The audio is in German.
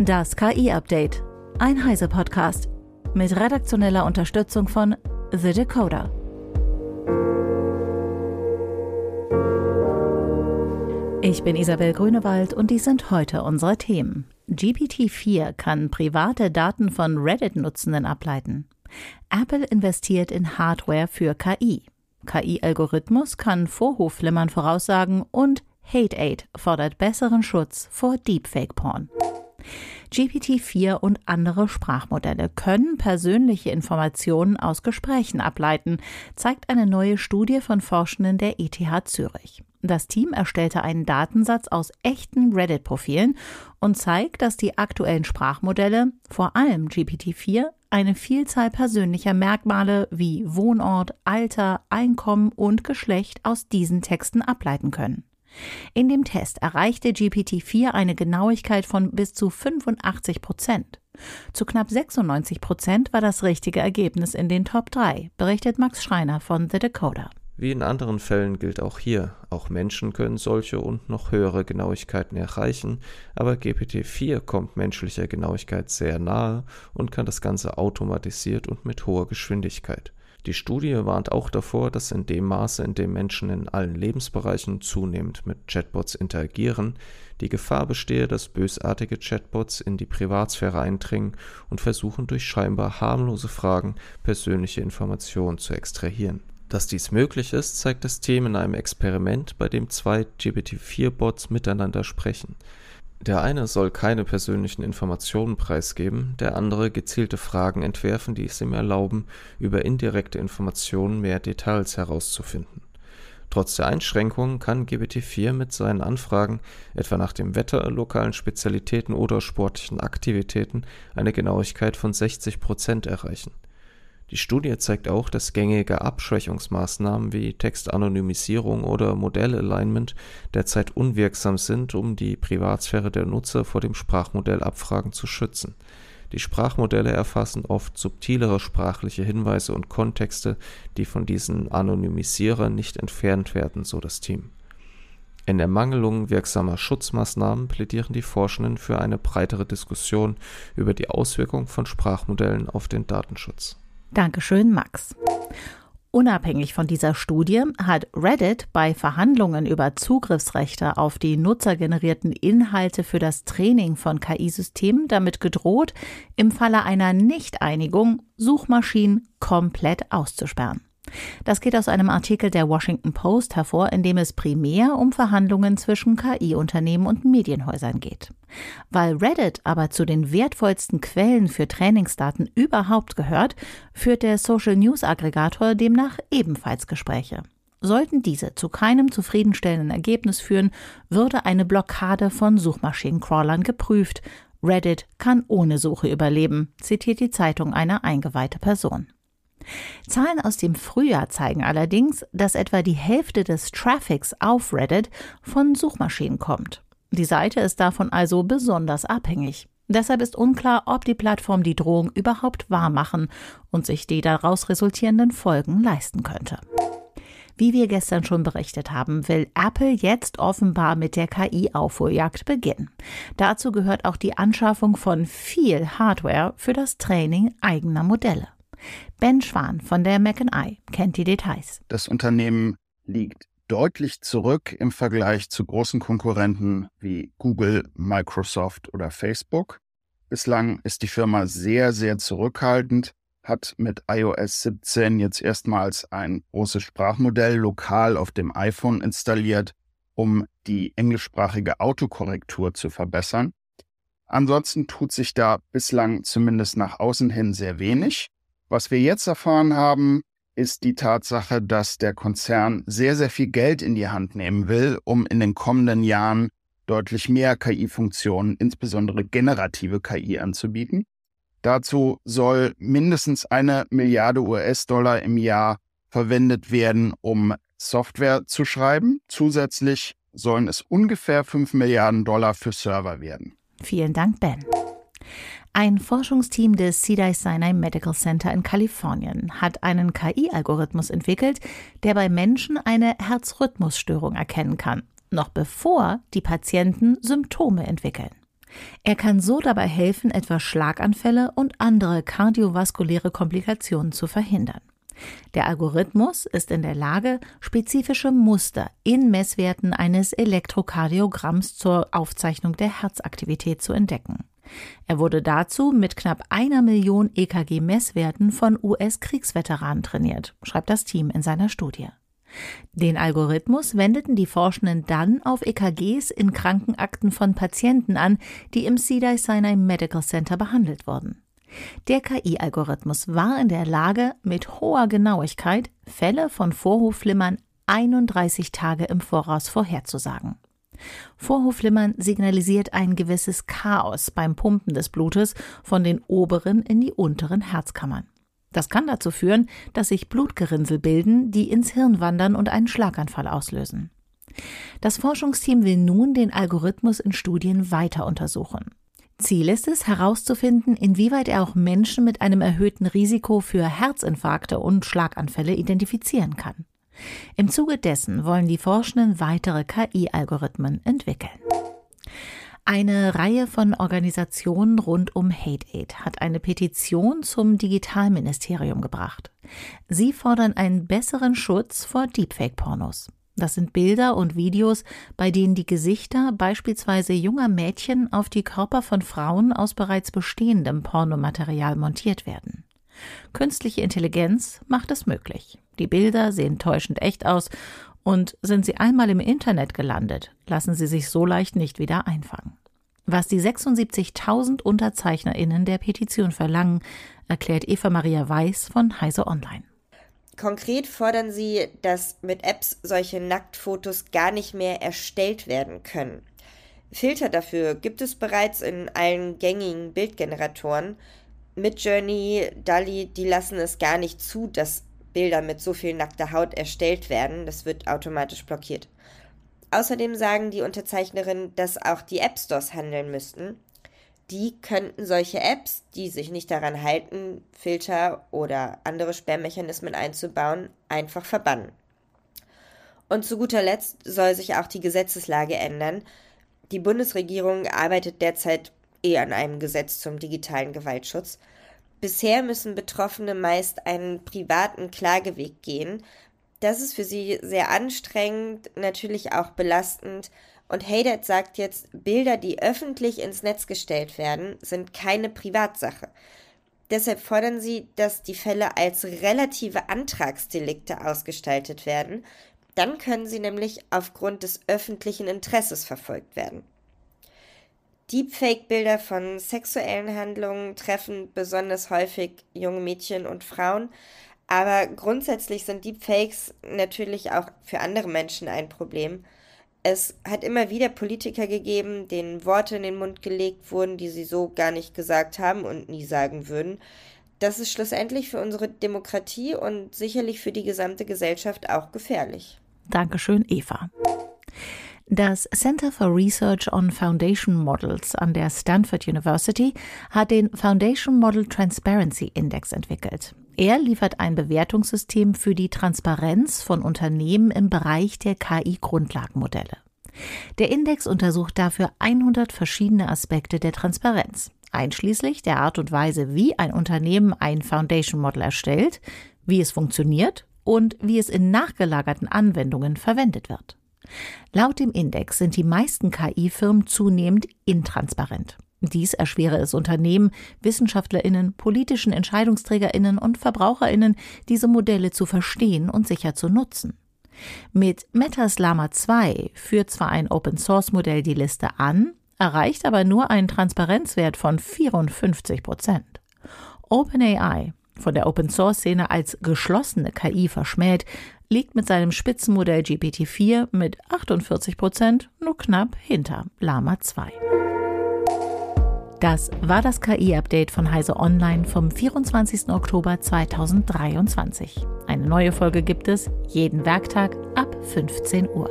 Das KI-Update. Ein Heise-Podcast. Mit redaktioneller Unterstützung von The Decoder. Ich bin Isabel Grünewald und dies sind heute unsere Themen. GPT-4 kann private Daten von Reddit-Nutzenden ableiten. Apple investiert in Hardware für KI. KI-Algorithmus kann Vorhofflimmern voraussagen und HateAid fordert besseren Schutz vor Deepfake-Porn. GPT-4 und andere Sprachmodelle können persönliche Informationen aus Gesprächen ableiten, zeigt eine neue Studie von Forschenden der ETH Zürich. Das Team erstellte einen Datensatz aus echten Reddit-Profilen und zeigt, dass die aktuellen Sprachmodelle, vor allem GPT-4, eine Vielzahl persönlicher Merkmale wie Wohnort, Alter, Einkommen und Geschlecht aus diesen Texten ableiten können. In dem Test erreichte GPT-4 eine Genauigkeit von bis zu 85 Prozent. Zu knapp 96 Prozent war das richtige Ergebnis in den Top 3, berichtet Max Schreiner von The Decoder. Wie in anderen Fällen gilt auch hier, auch Menschen können solche und noch höhere Genauigkeiten erreichen, aber GPT-4 kommt menschlicher Genauigkeit sehr nahe und kann das Ganze automatisiert und mit hoher Geschwindigkeit. Die Studie warnt auch davor, dass in dem Maße, in dem Menschen in allen Lebensbereichen zunehmend mit Chatbots interagieren, die Gefahr bestehe, dass bösartige Chatbots in die Privatsphäre eindringen und versuchen durch scheinbar harmlose Fragen persönliche Informationen zu extrahieren. Dass dies möglich ist, zeigt das Team in einem Experiment, bei dem zwei GPT-4-Bots miteinander sprechen. Der eine soll keine persönlichen Informationen preisgeben, der andere gezielte Fragen entwerfen, die es ihm erlauben, über indirekte Informationen mehr Details herauszufinden. Trotz der Einschränkungen kann GPT-4 mit seinen Anfragen, etwa nach dem Wetter, lokalen Spezialitäten oder sportlichen Aktivitäten, eine Genauigkeit von 60 Prozent erreichen. Die Studie zeigt auch, dass gängige Abschwächungsmaßnahmen wie Textanonymisierung oder Modellalignment derzeit unwirksam sind, um die Privatsphäre der Nutzer vor dem Sprachmodellabfragen zu schützen. Die Sprachmodelle erfassen oft subtilere sprachliche Hinweise und Kontexte, die von diesen Anonymisierern nicht entfernt werden, so das Team. In Ermangelung wirksamer Schutzmaßnahmen plädieren die Forschenden für eine breitere Diskussion über die Auswirkungen von Sprachmodellen auf den Datenschutz. Dankeschön, Max. Unabhängig von dieser Studie hat Reddit bei Verhandlungen über Zugriffsrechte auf die nutzergenerierten Inhalte für das Training von KI-Systemen damit gedroht, im Falle einer Nichteinigung Suchmaschinen komplett auszusperren. Das geht aus einem Artikel der Washington Post hervor, in dem es primär um Verhandlungen zwischen KI-Unternehmen und Medienhäusern geht. Weil Reddit aber zu den wertvollsten Quellen für Trainingsdaten überhaupt gehört, führt der Social News Aggregator demnach ebenfalls Gespräche. Sollten diese zu keinem zufriedenstellenden Ergebnis führen, würde eine Blockade von Suchmaschinencrawlern geprüft. Reddit kann ohne Suche überleben, zitiert die Zeitung eine eingeweihte Person. Zahlen aus dem Frühjahr zeigen allerdings, dass etwa die Hälfte des Traffics auf Reddit von Suchmaschinen kommt. Die Seite ist davon also besonders abhängig. Deshalb ist unklar, ob die Plattform die Drohung überhaupt wahrmachen und sich die daraus resultierenden Folgen leisten könnte. Wie wir gestern schon berichtet haben, will Apple jetzt offenbar mit der KI-Aufholjagd beginnen. Dazu gehört auch die Anschaffung von viel Hardware für das Training eigener Modelle. Ben Schwan von der McI kennt die Details. Das Unternehmen liegt deutlich zurück im Vergleich zu großen Konkurrenten wie Google, Microsoft oder Facebook. Bislang ist die Firma sehr, sehr zurückhaltend, hat mit iOS 17 jetzt erstmals ein großes Sprachmodell lokal auf dem iPhone installiert, um die englischsprachige Autokorrektur zu verbessern. Ansonsten tut sich da bislang zumindest nach außen hin sehr wenig. Was wir jetzt erfahren haben, ist die Tatsache, dass der Konzern sehr, sehr viel Geld in die Hand nehmen will, um in den kommenden Jahren deutlich mehr KI-Funktionen, insbesondere generative KI anzubieten. Dazu soll mindestens eine Milliarde US-Dollar im Jahr verwendet werden, um Software zu schreiben. Zusätzlich sollen es ungefähr 5 Milliarden Dollar für Server werden. Vielen Dank, Ben. Ein Forschungsteam des Cedars-Sinai Medical Center in Kalifornien hat einen KI-Algorithmus entwickelt, der bei Menschen eine Herzrhythmusstörung erkennen kann, noch bevor die Patienten Symptome entwickeln. Er kann so dabei helfen, etwa Schlaganfälle und andere kardiovaskuläre Komplikationen zu verhindern. Der Algorithmus ist in der Lage, spezifische Muster in Messwerten eines Elektrokardiogramms zur Aufzeichnung der Herzaktivität zu entdecken. Er wurde dazu mit knapp einer Million EKG-Messwerten von US-Kriegsveteranen trainiert, schreibt das Team in seiner Studie. Den Algorithmus wendeten die Forschenden dann auf EKGs in Krankenakten von Patienten an, die im Cedars-Sinai Medical Center behandelt wurden. Der KI-Algorithmus war in der Lage, mit hoher Genauigkeit Fälle von Vorhofflimmern 31 Tage im Voraus vorherzusagen. Vorhofflimmern signalisiert ein gewisses Chaos beim Pumpen des Blutes von den oberen in die unteren Herzkammern. Das kann dazu führen, dass sich Blutgerinnsel bilden, die ins Hirn wandern und einen Schlaganfall auslösen. Das Forschungsteam will nun den Algorithmus in Studien weiter untersuchen. Ziel ist es, herauszufinden, inwieweit er auch Menschen mit einem erhöhten Risiko für Herzinfarkte und Schlaganfälle identifizieren kann. Im Zuge dessen wollen die Forschenden weitere KI-Algorithmen entwickeln. Eine Reihe von Organisationen rund um Hate Aid hat eine Petition zum Digitalministerium gebracht. Sie fordern einen besseren Schutz vor Deepfake-Pornos. Das sind Bilder und Videos, bei denen die Gesichter beispielsweise junger Mädchen auf die Körper von Frauen aus bereits bestehendem Pornomaterial montiert werden. Künstliche Intelligenz macht es möglich. Die Bilder sehen täuschend echt aus und sind sie einmal im Internet gelandet, lassen sie sich so leicht nicht wieder einfangen. Was die 76.000 UnterzeichnerInnen der Petition verlangen, erklärt Eva Maria Weiß von Heise Online. Konkret fordern sie, dass mit Apps solche Nacktfotos gar nicht mehr erstellt werden können. Filter dafür gibt es bereits in allen gängigen Bildgeneratoren. Midjourney, DALI, die lassen es gar nicht zu, dass Bilder mit so viel nackter Haut erstellt werden. Das wird automatisch blockiert. Außerdem sagen die Unterzeichnerinnen, dass auch die App Stores handeln müssten. Die könnten solche Apps, die sich nicht daran halten, Filter oder andere Sperrmechanismen einzubauen, einfach verbannen. Und zu guter Letzt soll sich auch die Gesetzeslage ändern. Die Bundesregierung arbeitet derzeit eh an einem Gesetz zum digitalen Gewaltschutz. Bisher müssen Betroffene meist einen privaten Klageweg gehen. Das ist für sie sehr anstrengend, natürlich auch belastend. Und Haydad sagt jetzt, Bilder, die öffentlich ins Netz gestellt werden, sind keine Privatsache. Deshalb fordern sie, dass die Fälle als relative Antragsdelikte ausgestaltet werden. Dann können sie nämlich aufgrund des öffentlichen Interesses verfolgt werden. Deepfake-Bilder von sexuellen Handlungen treffen besonders häufig junge Mädchen und Frauen, aber grundsätzlich sind Deepfakes natürlich auch für andere Menschen ein Problem. Es hat immer wieder Politiker gegeben, denen Worte in den Mund gelegt wurden, die sie so gar nicht gesagt haben und nie sagen würden. Das ist schlussendlich für unsere Demokratie und sicherlich für die gesamte Gesellschaft auch gefährlich. Dankeschön, Eva. Das Center for Research on Foundation Models an der Stanford University hat den Foundation Model Transparency Index entwickelt. Er liefert ein Bewertungssystem für die Transparenz von Unternehmen im Bereich der KI-Grundlagenmodelle. Der Index untersucht dafür 100 verschiedene Aspekte der Transparenz, einschließlich der Art und Weise, wie ein Unternehmen ein Foundation Model erstellt, wie es funktioniert und wie es in nachgelagerten Anwendungen verwendet wird. Laut dem Index sind die meisten KI-Firmen zunehmend intransparent. Dies erschwere es Unternehmen, Wissenschaftlerinnen, politischen Entscheidungsträgerinnen und Verbraucherinnen, diese Modelle zu verstehen und sicher zu nutzen. Mit Metas Lama 2 führt zwar ein Open-Source-Modell die Liste an, erreicht aber nur einen Transparenzwert von 54 Prozent. OpenAI, von der Open-Source-Szene als geschlossene KI verschmäht, liegt mit seinem Spitzenmodell GPT-4 mit 48 Prozent nur knapp hinter Lama 2. Das war das KI-Update von Heise Online vom 24. Oktober 2023. Eine neue Folge gibt es jeden Werktag ab 15 Uhr.